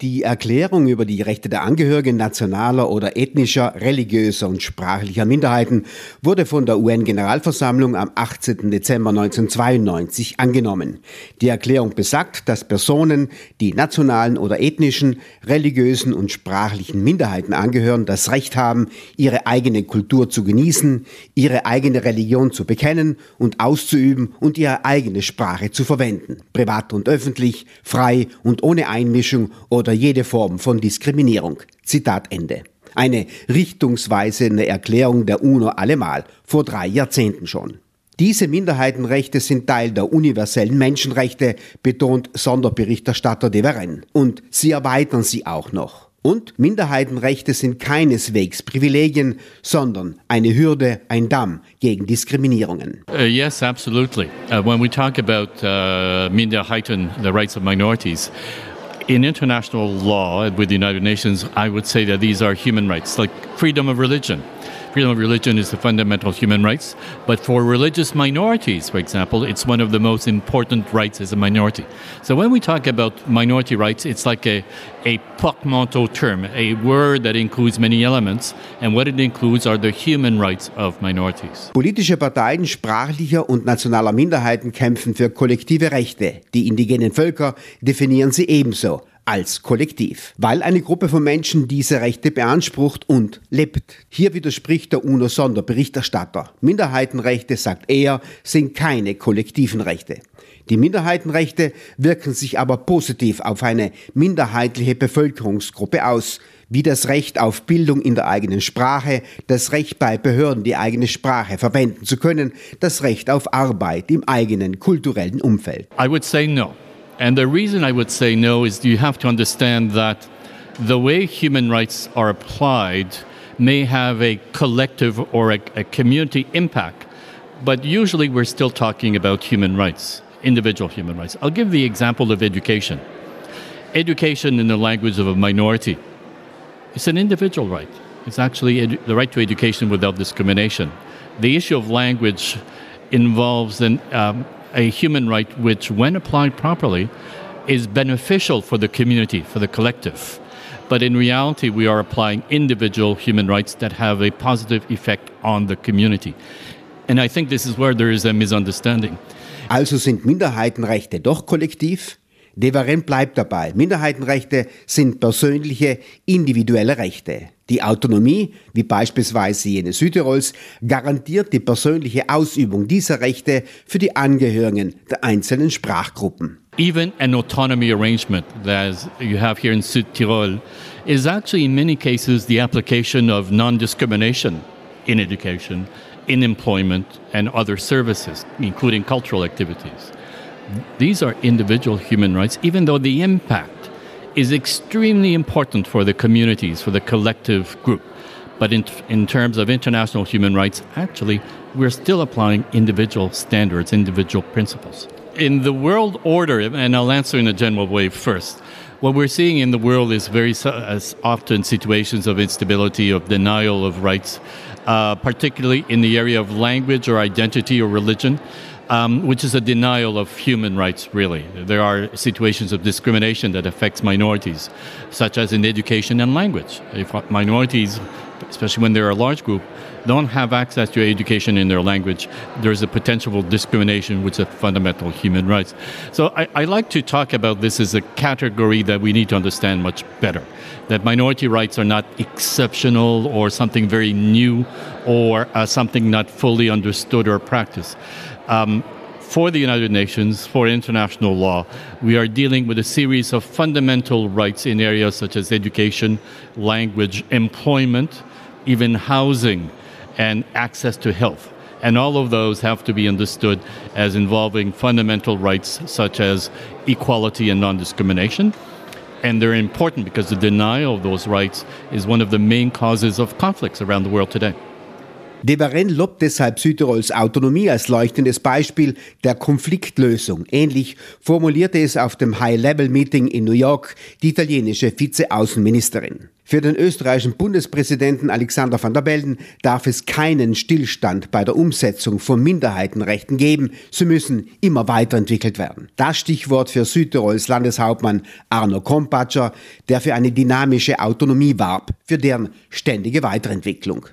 Die Erklärung über die Rechte der Angehörigen nationaler oder ethnischer, religiöser und sprachlicher Minderheiten wurde von der UN-Generalversammlung am 18. Dezember 1992 angenommen. Die Erklärung besagt, dass Personen, die nationalen oder ethnischen, religiösen und sprachlichen Minderheiten angehören, das Recht haben, ihre eigene Kultur zu genießen, ihre eigene Religion zu bekennen und auszuüben und ihre eigene Sprache zu verwenden, privat und öffentlich, frei und ohne Einmischung oder oder jede Form von Diskriminierung. Zitat Ende. Eine richtungsweisende Erklärung der UNO allemal, vor drei Jahrzehnten schon. Diese Minderheitenrechte sind Teil der universellen Menschenrechte, betont Sonderberichterstatter de Veren. Und sie erweitern sie auch noch. Und Minderheitenrechte sind keineswegs Privilegien, sondern eine Hürde, ein Damm gegen Diskriminierungen. Uh, yes, absolutely. Uh, when we talk about uh, Minderheiten, the rights of minorities, in international law with the United Nations, I would say that these are human rights, like freedom of religion. Freedom of religion is a fundamental human rights, but for religious minorities, for example, it's one of the most important rights as a minority. So when we talk about minority rights, it's like a, a portmanteau term, a word that includes many elements, and what it includes are the human rights of minorities. Politische Parteien sprachlicher und nationaler Minderheiten kämpfen für kollektive Rechte. Die indigenen Völker definieren sie ebenso. Als Kollektiv, weil eine Gruppe von Menschen diese Rechte beansprucht und lebt. Hier widerspricht der UNO-Sonderberichterstatter. Minderheitenrechte, sagt er, sind keine kollektiven Rechte. Die Minderheitenrechte wirken sich aber positiv auf eine minderheitliche Bevölkerungsgruppe aus, wie das Recht auf Bildung in der eigenen Sprache, das Recht bei Behörden die eigene Sprache verwenden zu können, das Recht auf Arbeit im eigenen kulturellen Umfeld. I would say no. And the reason I would say no is you have to understand that the way human rights are applied may have a collective or a, a, community impact, but usually we're still talking about human rights, individual human rights. I'll give the example of education. Education in the language of a minority it's an individual right. It's actually edu- the right to education without discrimination. The issue of language involves an, um, a human right which, when applied properly, is beneficial for the community, for the collective. But in reality, we are applying individual human rights that have a positive effect on the community. And I think this is where there is a misunderstanding. Also sind Minderheitenrechte doch kollektiv? Devaren bleibt dabei. Minderheitenrechte sind persönliche, individuelle Rechte. Die Autonomie, wie beispielsweise jene Südtirols, garantiert die persönliche Ausübung dieser Rechte für die Angehörigen der einzelnen Sprachgruppen. Even an autonomy arrangement that you have here in Südtirol is actually in many cases the application of non-discrimination in education, in employment and other services, including cultural activities. These are individual human rights, even though the impact is extremely important for the communities, for the collective group. But in, in terms of international human rights, actually, we're still applying individual standards, individual principles. In the world order, and I'll answer in a general way first, what we're seeing in the world is very often situations of instability, of denial of rights, uh, particularly in the area of language or identity or religion um, which is a denial of human rights, really. There are situations of discrimination that affects minorities, such as in education and language. If minorities, especially when they're a large group, don't have access to education in their language, there's a potential for discrimination, which is a fundamental human rights. So I, I like to talk about this as a category that we need to understand much better. That minority rights are not exceptional or something very new or uh, something not fully understood or practiced. Um, for the United Nations, for international law, we are dealing with a series of fundamental rights in areas such as education, language, employment, even housing, and access to health. And all of those have to be understood as involving fundamental rights such as equality and non discrimination. And they're important because the denial of those rights is one of the main causes of conflicts around the world today. de Varennes lobt deshalb Südtirols Autonomie als leuchtendes Beispiel der Konfliktlösung. Ähnlich formulierte es auf dem High-Level-Meeting in New York die italienische Vizeaußenministerin. Für den österreichischen Bundespräsidenten Alexander van der Bellen darf es keinen Stillstand bei der Umsetzung von Minderheitenrechten geben. Sie müssen immer weiterentwickelt werden. Das Stichwort für Südtirols Landeshauptmann Arno Kompatscher, der für eine dynamische Autonomie warb, für deren ständige Weiterentwicklung.